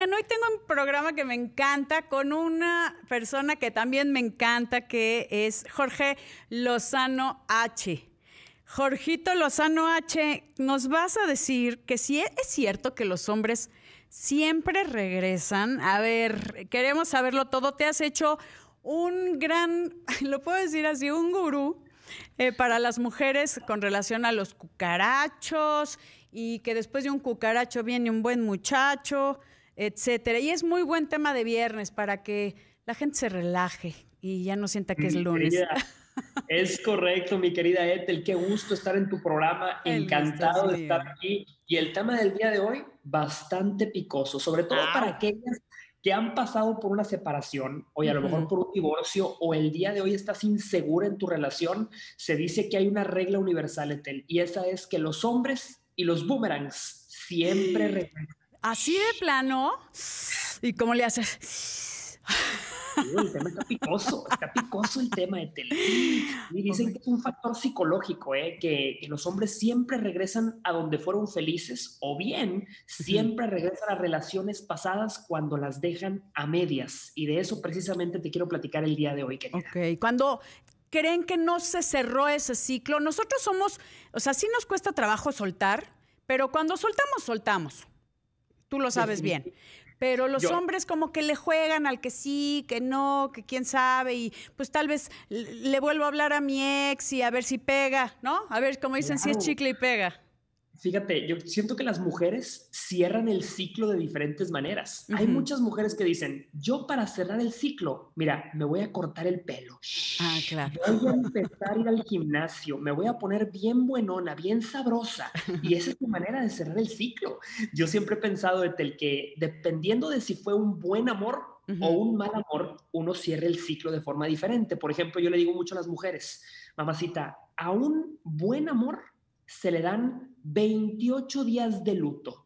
hoy tengo un programa que me encanta con una persona que también me encanta, que es Jorge Lozano H. Jorgito Lozano H, nos vas a decir que si es cierto que los hombres siempre regresan. A ver, queremos saberlo todo. Te has hecho un gran, lo puedo decir así, un gurú eh, para las mujeres con relación a los cucarachos y que después de un cucaracho viene un buen muchacho etcétera. Y es muy buen tema de viernes para que la gente se relaje y ya no sienta que es lunes. es correcto, mi querida Ethel. Qué gusto estar en tu programa. Encantado de estar aquí. Y el tema del día de hoy, bastante picoso, sobre todo para aquellas que han pasado por una separación, o a lo mejor por un divorcio, o el día de hoy estás insegura en tu relación, se dice que hay una regla universal, Ethel, y esa es que los hombres y los boomerangs siempre regresan Así de plano. ¿Y cómo le haces? el tema está picoso, está picoso el tema de tele. Y dicen que es un factor psicológico, ¿eh? que, los hombres siempre regresan a donde fueron felices o bien siempre regresan a relaciones pasadas cuando las dejan a medias. Y de eso precisamente te quiero platicar el día de hoy. Querida. Ok, cuando creen que no se cerró ese ciclo, nosotros somos, o sea, sí nos cuesta trabajo soltar, pero cuando soltamos, soltamos tú lo sabes bien. Pero los hombres como que le juegan al que sí, que no, que quién sabe, y pues tal vez le vuelvo a hablar a mi ex y a ver si pega, ¿no? A ver, como dicen, si es chicle y pega. Fíjate, yo siento que las mujeres cierran el ciclo de diferentes maneras. Hay muchas mujeres que dicen, yo para cerrar el ciclo, mira, me voy a cortar el pelo. Ah, claro. Voy a empezar a ir al gimnasio, me voy a poner bien buenona, bien sabrosa. Y esa es mi manera de cerrar el ciclo. Yo siempre he pensado, el que dependiendo de si fue un buen amor o un mal amor, uno cierra el ciclo de forma diferente. Por ejemplo, yo le digo mucho a las mujeres, mamacita, a un buen amor se le dan 28 días de luto.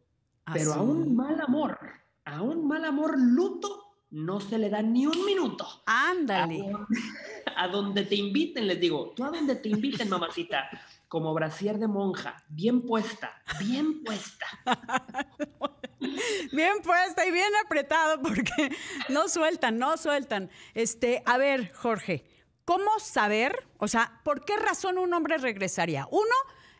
pero a un mal amor, a un mal amor luto, no se le da ni un minuto. Ándale. A, donde te inviten, les digo, tú a donde te inviten, mamacita, como brasier de monja, bien puesta, bien puesta. bien puesta y bien apretado porque no sueltan, no sueltan. Este, a ver, Jorge, ¿cómo saber, o sea, por qué razón un hombre regresaría? Uno,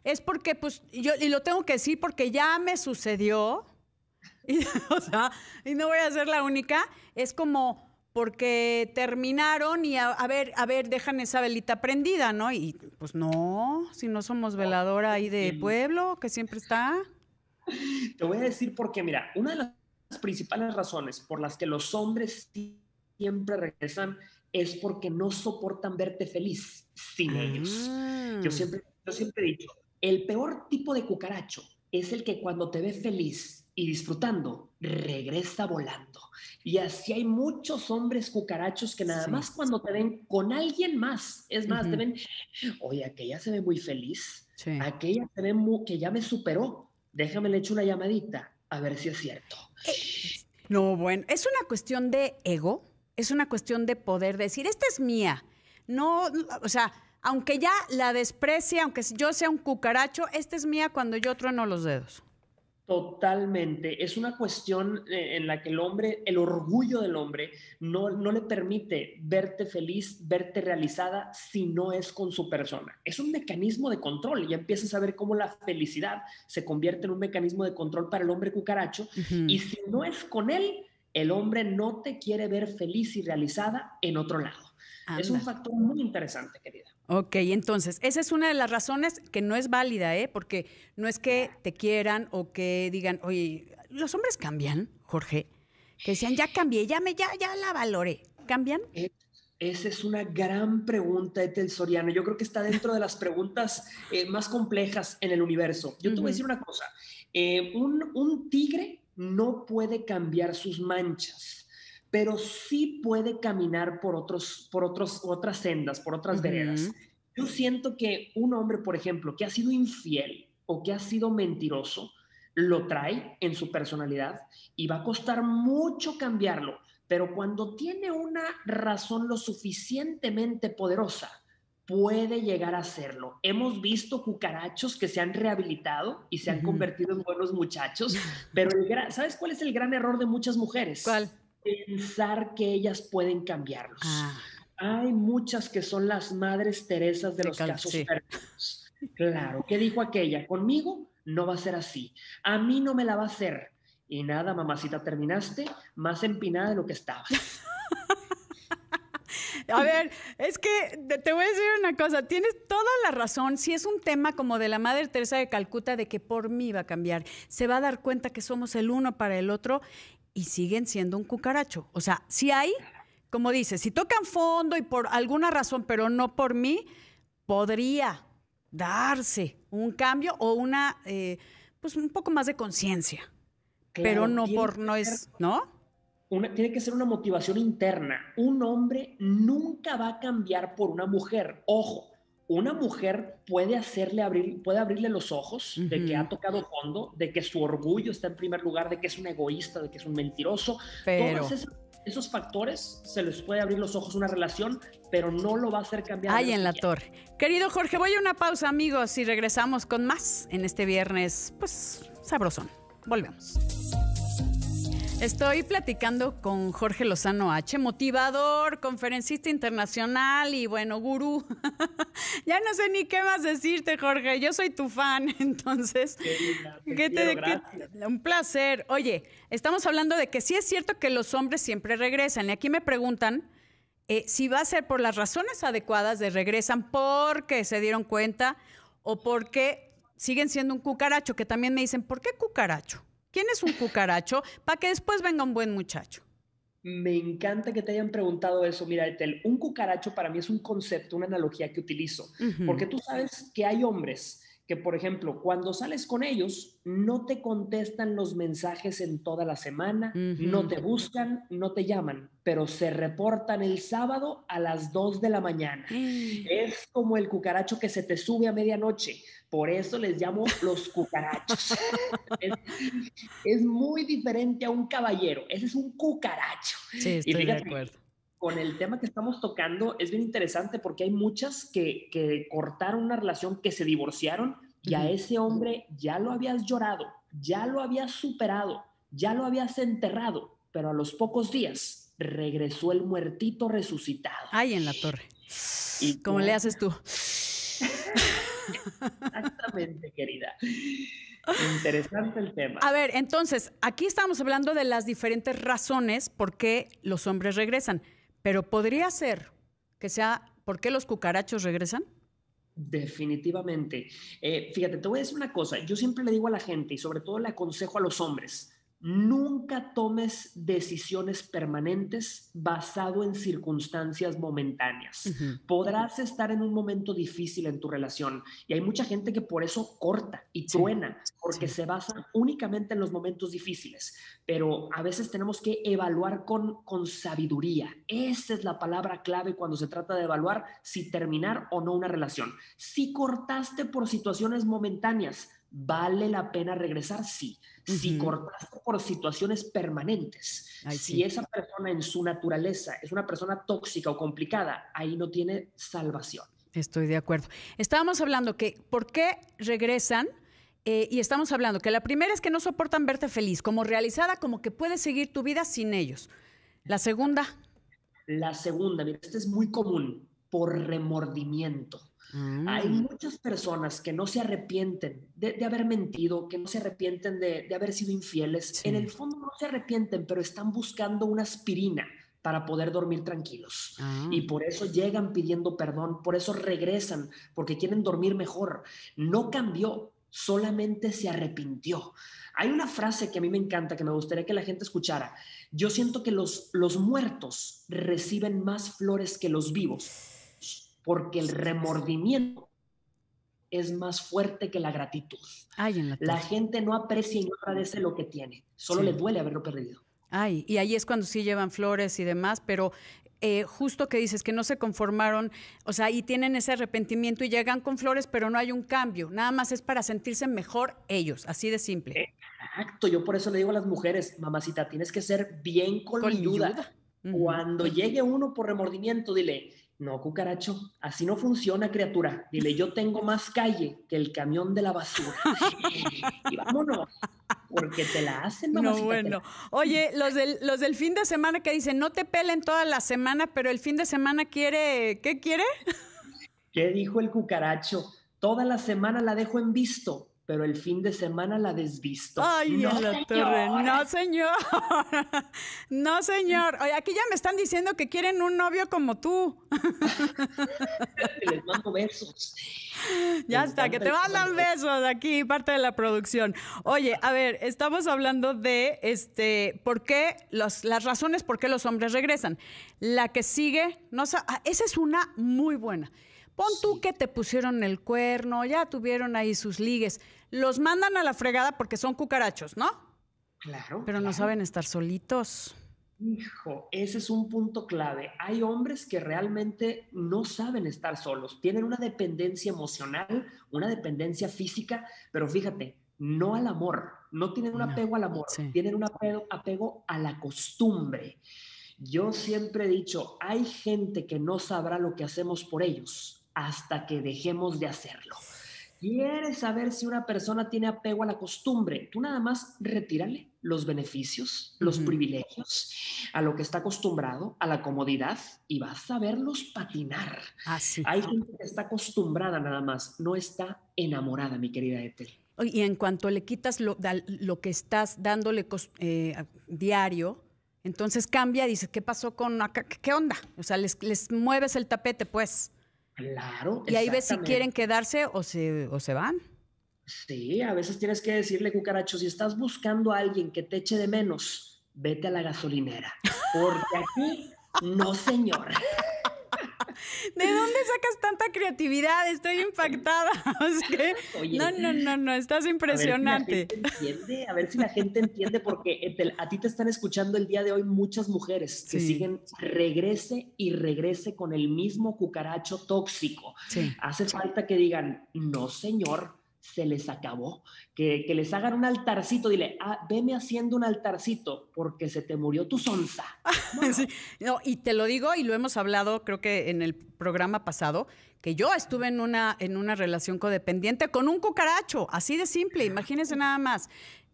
es porque, pues, yo, y lo tengo que decir porque ya me sucedió, y, o sea, y no voy a ser la única, es como porque terminaron y a, ver, a ver, dejan esa velita prendida, ¿no? Y pues no, si no somos veladora ahí de pueblo, que siempre está. Te voy a decir porque, mira, una de las principales razones por las que los hombres siempre regresan es porque no soportan verte feliz sin ellos. Yo ah. siempre, yo siempre he dicho, el peor tipo de cucaracho es el que cuando te ve feliz y disfrutando, regresa volando. Y así hay muchos hombres cucarachos que nada más cuando te ven con alguien más, es más, te ven, oye, aquella se ve muy feliz, aquella se ve que ya me superó, déjame le echo una llamadita a ver si es cierto. No, bueno, es una cuestión de ego, es una cuestión de poder decir, esta es mía. No, o sea, aunque ya la desprecie, aunque yo sea un cucaracho, esta es mía cuando yo trueno los dedos. Totalmente. Es una cuestión eh, en la que el hombre, el orgullo del hombre, no, no le permite verte feliz, verte realizada si no es con su persona. Es un mecanismo de control. Ya empiezas a ver cómo la felicidad se convierte en un mecanismo de control para el hombre cucaracho. Y si no es con él, el hombre no te quiere ver feliz y realizada en otro lado. Es un factor muy interesante, querida. Ok, entonces, esa es una de las razones que no es válida, ¿eh? Porque no es que te quieran o que digan, oye, los hombres cambian, Jorge. Que decían, ya cambié, ya me, ya, ya la valoré. ¿Cambian? esa es una gran pregunta, Etel Soriano. Yo creo que está dentro de las preguntas eh, más complejas en el universo. Yo te voy a decir una cosa. Eh, un, un tigre no puede cambiar sus manchas pero sí puede caminar por, otros, por otros, otras sendas, por otras veredas. Yo siento que un hombre, por ejemplo, que ha sido infiel o que ha sido mentiroso, lo trae en su personalidad y va a costar mucho cambiarlo, pero cuando tiene una razón lo suficientemente poderosa, puede llegar a hacerlo. Hemos visto cucarachos que se han rehabilitado y se han convertido en buenos muchachos, pero ¿sabes cuál es el gran error de muchas mujeres? ¿Cuál? Pensar que ellas pueden cambiarlos. Ah. Hay muchas que son las madres Teresas de, los casos perdidos. Claro, ¿qué dijo aquella? Conmigo no va a ser así. A mí no me la va a hacer. Y nada, mamacita, terminaste más empinada de lo que estabas. A ver, es que te voy a decir una cosa, tienes toda la razón. Si es un tema como de la Madre Teresa de Calcuta, de que por mí va a cambiar, se va a dar cuenta que somos el uno para el otro y siguen siendo un cucaracho. O sea, si hay, como dices, si tocan fondo y por alguna razón, pero no por mí, podría darse un cambio o una, eh, pues un poco más de conciencia. pero no por, no es, ¿no? tiene que ser una motivación interna. Un hombre nunca va a cambiar por una mujer. Ojo, una mujer puede hacerle abrir, puede abrirle los ojos de que ha tocado fondo, de que su orgullo está en primer lugar, de que es un egoísta, de que es un mentiroso. Pero... Todos esos, factores se les puede abrir los ojos una relación, pero no lo va a hacer cambiar. Ay, en la torre. Querido Jorge, voy a una pausa, amigos, y regresamos con más en este viernes, pues, sabrosón. Volvemos. Estoy platicando con Jorge Lozano H, motivador, conferencista internacional y bueno, gurú. ya no sé ni qué más decirte, Jorge. Yo soy tu fan, entonces. ¿qué te, un placer. Oye, estamos hablando de que sí es cierto que los hombres siempre regresan. Y aquí me preguntan eh, si va a ser por las razones adecuadas de regresan porque se dieron cuenta o porque siguen siendo un cucaracho, que también me dicen, ¿por qué cucaracho? ¿Quién es un cucaracho? Para que después venga un buen muchacho. Me encanta que te hayan preguntado eso. Mira, Etel, un cucaracho para mí es un concepto, una analogía que utilizo, porque tú sabes que hay hombres que, por ejemplo, cuando sales con ellos, no te contestan los mensajes en toda la semana, no te buscan, no te llaman, pero se reportan el sábado a las 2 de la mañana. Es como el cucaracho que se te sube a medianoche. Por eso les llamo los cucarachos. es, muy diferente a un caballero. Ese es un cucaracho. Sí, estoy de acuerdo con el tema que estamos tocando es bien interesante porque hay muchas que, que cortaron una relación, que se divorciaron y a ese hombre ya lo habías llorado, ya lo habías superado, ya lo habías enterrado, pero a los pocos días regresó el muertito resucitado. Ay, en la torre. ¿Y ¿Cómo le haces tú? Exactamente, querida. Interesante el tema. A ver, entonces, aquí estamos hablando de las diferentes razones por qué los hombres regresan. Pero podría ser que sea, ¿por qué los cucarachos regresan? Definitivamente. Eh, fíjate, te voy a decir una cosa. Yo siempre le digo a la gente y sobre todo le aconsejo a los hombres, Nunca tomes decisiones permanentes basado en circunstancias momentáneas. Podrás estar en un momento difícil en tu relación y hay mucha gente que por eso corta y truena, porque se basa únicamente en los momentos difíciles. Pero a veces tenemos que evaluar con, con sabiduría. Esa es la palabra clave cuando se trata de evaluar si terminar o no una relación. Si cortaste por situaciones momentáneas, ¿Vale la pena regresar? Sí. Si cortaste por situaciones permanentes, si esa persona en su naturaleza es una persona tóxica o complicada, ahí no tiene salvación. Estoy de acuerdo. Estábamos hablando que, ¿por qué regresan? Eh, y estamos hablando que la primera es que no soportan verte feliz, como realizada, como que puedes seguir tu vida sin ellos. La segunda. La segunda, mira, esta es muy común, por remordimiento. Hay mm. muchas personas que no se arrepienten de, haber mentido, que no se arrepienten de, haber sido infieles. En el fondo no se arrepienten, pero están buscando una aspirina para poder dormir tranquilos. Ah. Y por eso llegan pidiendo perdón, por eso regresan, porque quieren dormir mejor. No cambió, solamente se arrepintió. Hay una frase que a mí me encanta, que me gustaría que la gente escuchara. Yo siento que los, los muertos reciben más flores que los vivos porque el remordimiento es más fuerte que la gratitud. la, gente no aprecia y no agradece lo que tiene, solo le duele haberlo perdido. Ay, y ahí es cuando sí llevan flores y demás, pero eh, justo que dices que no se conformaron, o sea, y tienen ese arrepentimiento y llegan con flores, pero no hay un cambio, nada más es para sentirse mejor ellos, así de simple. Exacto, yo por eso le digo a las mujeres, mamacita, tienes que ser bien colmilluda. Cuando llegue uno por remordimiento, dile, No, cucaracho, así no funciona, criatura. Dile, yo tengo más calle que el camión de la basura. y vámonos, porque te la hacen, No, bueno. Oye, los del, los del fin de semana que dicen, no te pelen toda la semana, pero el fin de semana quiere, ¿qué quiere? ¿Qué dijo el cucaracho? Toda la semana la dejo en visto, pero el fin de semana la desvisto. Ay, no, la torre. No, señor. no, señor. Oye, aquí ya me están diciendo que quieren un novio como tú. Les mando besos. Ya está, que te mandan besos aquí, parte de la producción. Oye, a ver, estamos hablando de este, por qué, las razones por qué los hombres regresan. La que sigue, no, ah, esa es una muy buena. Pon tú que te pusieron el cuerno, ya tuvieron ahí sus ligues. Los mandan a la fregada porque son cucarachos, ¿no? Claro. Pero no saben estar solitos. Hijo, ese es un punto clave. Hay hombres que realmente no saben estar solos, tienen una dependencia emocional, una dependencia física, pero fíjate, no al amor, no tienen un apego al amor, tienen un apego, apego a la costumbre. Yo siempre he dicho, hay gente que no sabrá lo que hacemos por ellos, hasta que dejemos de hacerlo. ¿Quieres saber si una persona tiene apego a la costumbre? Tú nada más retírale los beneficios, los privilegios, a lo que está acostumbrado, a la comodidad, y vas a verlos patinar. Así. Hay gente que está acostumbrada nada más, no está enamorada, mi querida Ethel. Y en cuanto le quitas lo, que estás dándole eh, diario, entonces cambia, dice, ¿qué pasó con acá? ¿Qué onda? O sea, les, les mueves el tapete, pues. Claro. Y ahí ves si quieren quedarse o se, o se van. Sí, a veces tienes que decirle, cucaracho, si estás buscando a alguien que te eche de menos, vete a la gasolinera. Porque aquí, no, señor. ¿De dónde sacas tanta creatividad? Estoy impactada. no, no, no, no, estás impresionante. A ver si la gente entiende, porque a ti te están escuchando el día de hoy muchas mujeres que siguen regrese y regrese con el mismo cucaracho tóxico. Hace falta que digan, no, señor, se les acabó. Que, les hagan un altarcito, dile, ah, veme haciendo un altarcito porque se te murió tu sonza. No. y te lo digo y lo hemos hablado creo que en el programa pasado, que yo estuve en una, en una relación codependiente con un cucaracho, así de simple, imagínense nada más.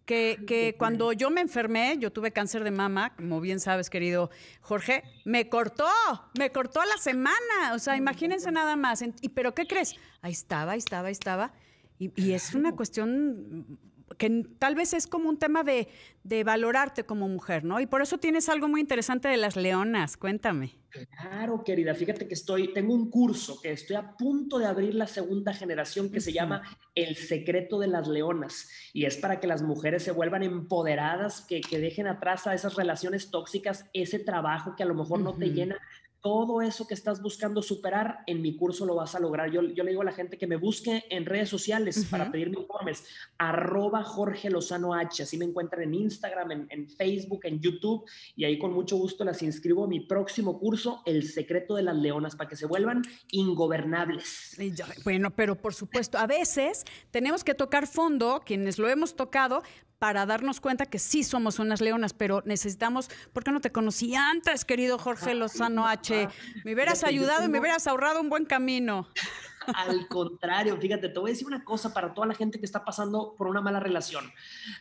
Que, que, cuando yo me enfermé, yo tuve cáncer de mama, como bien sabes, querido Jorge, me cortó, me cortó a la semana. O sea, imagínense nada más. Y, pero ¿qué crees? Ahí estaba, ahí estaba, ahí estaba. Y, es una cuestión que tal vez es como un tema de, de, valorarte como mujer, ¿no? Y por eso tienes algo muy interesante de las leonas, cuéntame. Claro, querida, fíjate que estoy, tengo un curso que estoy a punto de abrir la segunda generación que se llama El secreto de las leonas y es para que las mujeres se vuelvan empoderadas, que, que dejen atrás a esas relaciones tóxicas, ese trabajo que a lo mejor no te llena, todo eso que estás buscando superar, en mi curso lo vas a lograr. Yo, yo le digo a la gente que me busque en redes sociales para pedirme informes, arroba Jorge Lozano H, así me encuentran en Instagram, en, Facebook, en YouTube, y ahí con mucho gusto las inscribo a mi próximo curso, El secreto de las leonas, para que se vuelvan ingobernables. Bueno, pero por supuesto, a veces tenemos que tocar fondo, quienes lo hemos tocado, para darnos cuenta que sí somos unas leonas, pero necesitamos, ¿por qué no te conocí antes, querido Jorge Lozano H? Me hubieras ayudado y me hubieras ahorrado un buen camino. Al contrario, fíjate, te voy a decir una cosa para toda la gente que está pasando por una mala relación.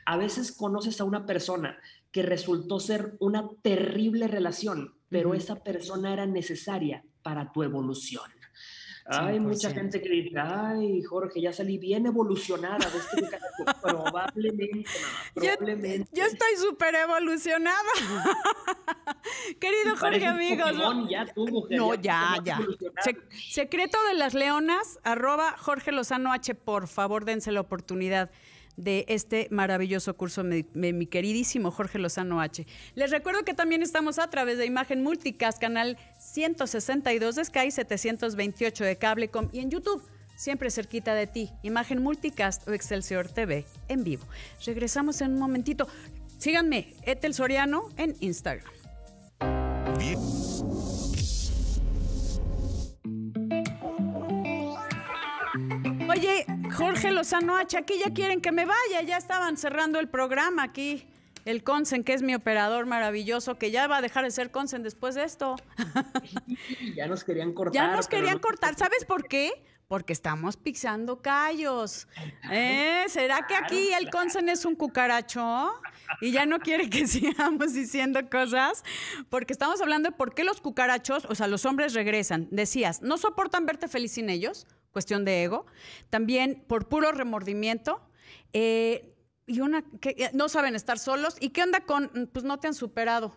A veces conoces a una persona que resultó ser una terrible relación, pero esa persona era necesaria para tu evolución. Hay mucha gente que dice, ay, Jorge, ya salí bien evolucionada de este probablemente, probablemente. Yo, estoy súper evolucionada. Querido Jorge, amigos. ya tú, mujer, no, ya, ya. secreto de las leonas, arroba Jorge Lozano H, por favor, dense la oportunidad de este maravilloso curso, mi, mi, queridísimo Jorge Lozano H. Les recuerdo que también estamos a través de Imagen Multicast, canal 162 de Sky, 728 de Cablecom y en YouTube, siempre cerquita de ti, Imagen Multicast o Excelsior TV en vivo. Regresamos en un momentito. Síganme, Etel Soriano, en Instagram. Oye, Jorge Lozano H, aquí ya quieren que me vaya, ya estaban cerrando el programa aquí. El Consen, que es mi operador maravilloso, que ya va a dejar de ser Consen después de esto. ya nos querían cortar. Ya nos querían cortar. ¿Sabes por qué? Porque estamos pisando callos. ¿Eh? ¿Será que aquí el Consen es un cucaracho? Y ya no quiere que sigamos diciendo cosas. Porque estamos hablando de por qué los cucarachos, o sea, los hombres regresan. Decías, no soportan verte feliz sin ellos, cuestión de ego. También por puro remordimiento. Eh, y una que eh, no saben estar solos. ¿Y qué onda con, pues no te han superado?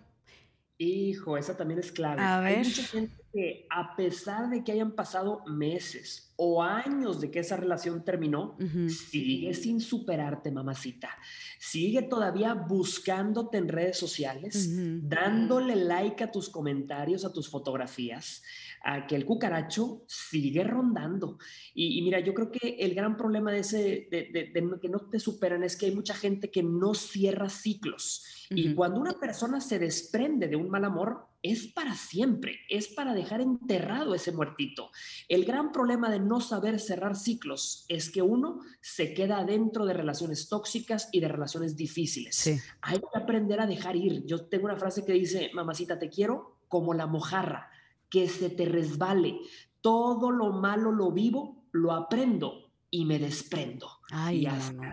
Hijo, esa también es clave. Hay mucha gente que a pesar de que hayan pasado meses o años de que esa relación terminó, sigue sin superarte, mamacita. Sigue todavía buscándote en redes sociales, dándole like a tus comentarios, a tus fotografías, a que el cucaracho sigue rondando. Y, mira, yo creo que el gran problema de ese, de, que no te superan es que hay mucha gente que no cierra ciclos. Y cuando una persona se desprende de un mal amor, es para siempre, es para dejar enterrado ese muertito. El gran problema de no saber cerrar ciclos es que uno se queda dentro de relaciones tóxicas y de relaciones difíciles. Hay que aprender a dejar ir. Yo tengo una frase que dice, mamacita, te quiero como la mojarra, que se te resbale. Todo lo malo lo vivo, lo aprendo y me desprendo. Ay, y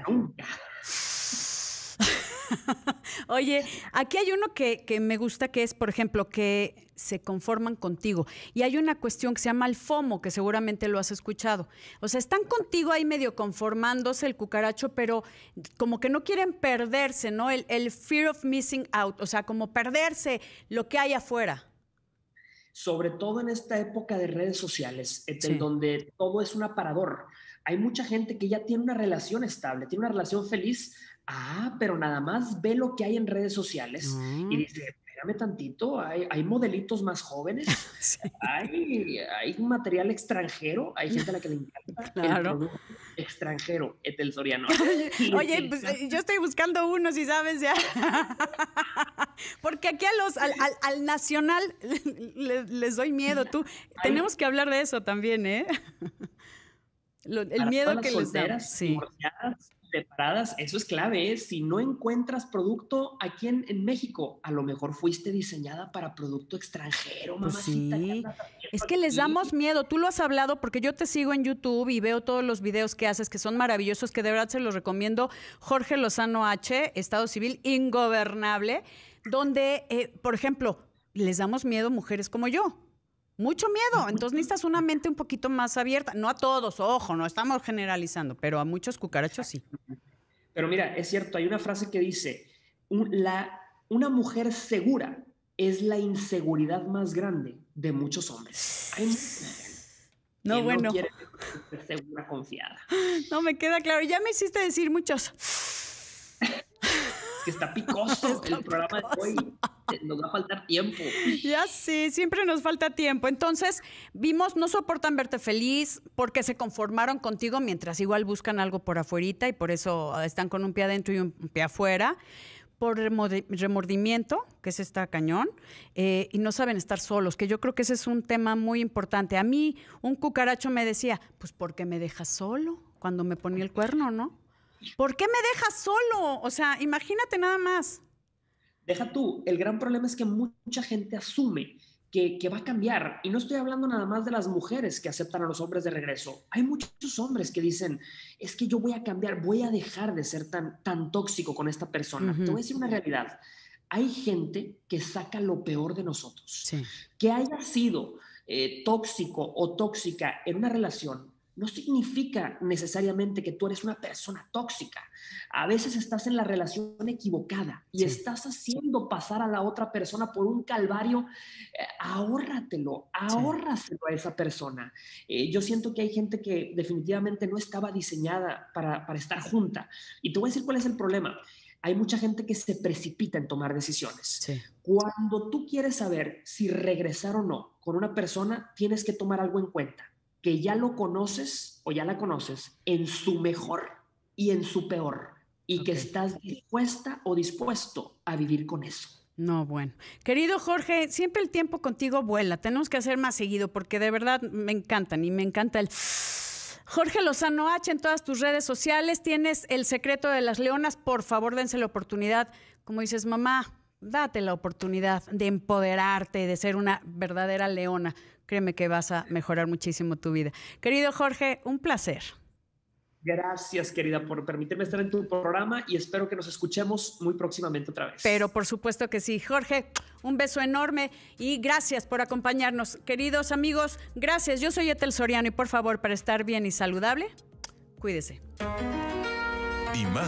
nunca. Oye, aquí hay uno que, me gusta que es, por ejemplo, que se conforman contigo. Y hay una cuestión que se llama el FOMO, que seguramente lo has escuchado. O sea, están contigo ahí medio conformándose el cucaracho, pero como que no quieren perderse, ¿no? El, el fear of missing out, o sea, como perderse lo que hay afuera sobre todo en esta época de redes sociales, en donde todo es un aparador. Hay mucha gente que ya tiene una relación estable, tiene una relación feliz, Ah, pero nada más ve lo que hay en redes sociales y mm. dice, espérame tantito, hay, hay modelitos más jóvenes, hay, hay material extranjero, hay gente a la que le encanta claro. extranjero, Etel Soriano. Oye, pues eh, yo estoy buscando uno, si sabes ya. Porque aquí a los, al, al, nacional les, doy miedo. Tú, tenemos que hablar de eso también, ¿eh? el miedo que les da. Sí separadas, eso es clave. ¿eh? Si no encuentras producto aquí en, México, a lo mejor fuiste diseñada para producto extranjero, pues mamacita. Es que les damos miedo. Tú lo has hablado porque yo te sigo en YouTube y veo todos los videos que haces que son maravillosos, que de verdad se los recomiendo. Jorge Lozano H, Estado Civil Ingobernable, donde, eh, por ejemplo, les damos miedo mujeres como yo. Mucho miedo. Entonces necesitas una mente un poquito más abierta. No a todos, ojo, no estamos generalizando, pero a muchos cucarachos sí. Pero mira, es cierto, hay una frase que dice, la, una mujer segura es la inseguridad más grande de muchos hombres. Hay no, bueno. No quiere ser segura, confiada. No me queda claro. Ya me hiciste decir muchos que está picoso el programa de hoy. Nos va a faltar tiempo. Ya sí, siempre nos falta tiempo. Entonces, vimos, no soportan verte feliz porque se conformaron contigo mientras igual buscan algo por afuerita y por eso están con un pie adentro y un pie afuera por remordimiento, que es esta cañón, eh, y no saben estar solos, que yo creo que ese es un tema muy importante. A mí un cucaracho me decía, pues porque me dejas solo cuando me ponía el cuerno, ¿no? ¿Por qué me dejas solo? O sea, imagínate nada más. Deja tú, el gran problema es que mucha gente asume que, va a cambiar. Y no estoy hablando nada más de las mujeres que aceptan a los hombres de regreso. Hay muchos hombres que dicen, es que yo voy a cambiar, voy a dejar de ser tan, tan tóxico con esta persona. Te voy a decir una realidad. Hay gente que saca lo peor de nosotros. Que haya sido eh, tóxico o tóxica en una relación no significa necesariamente que tú eres una persona tóxica. A veces estás en la relación equivocada y estás haciendo pasar a la otra persona por un calvario. Eh, ahórratelo, ahórraselo a esa persona. Eh, yo siento que hay gente que definitivamente no estaba diseñada para, para estar junta. Y te voy a decir cuál es el problema. Hay mucha gente que se precipita en tomar decisiones. Cuando tú quieres saber si regresar o no con una persona, tienes que tomar algo en cuenta que ya lo conoces o ya la conoces en su mejor y en su peor y que estás dispuesta o dispuesto a vivir con eso. No, bueno. Querido Jorge, siempre el tiempo contigo vuela. Tenemos que hacer más seguido porque de verdad me encantan y me encanta el... Jorge Lozano H en todas tus redes sociales. Tienes el secreto de las leonas. Por favor, dense la oportunidad como dices, mamá, date la oportunidad de empoderarte, de ser una verdadera leona. Créeme que vas a mejorar muchísimo tu vida. Querido Jorge, un placer. Gracias, querida, por permitirme estar en tu programa y espero que nos escuchemos muy próximamente otra vez. Pero por supuesto que sí. Jorge, un beso enorme y gracias por acompañarnos. Queridos amigos, gracias. Yo soy Etel Soriano y por favor, para estar bien y saludable, cuídese.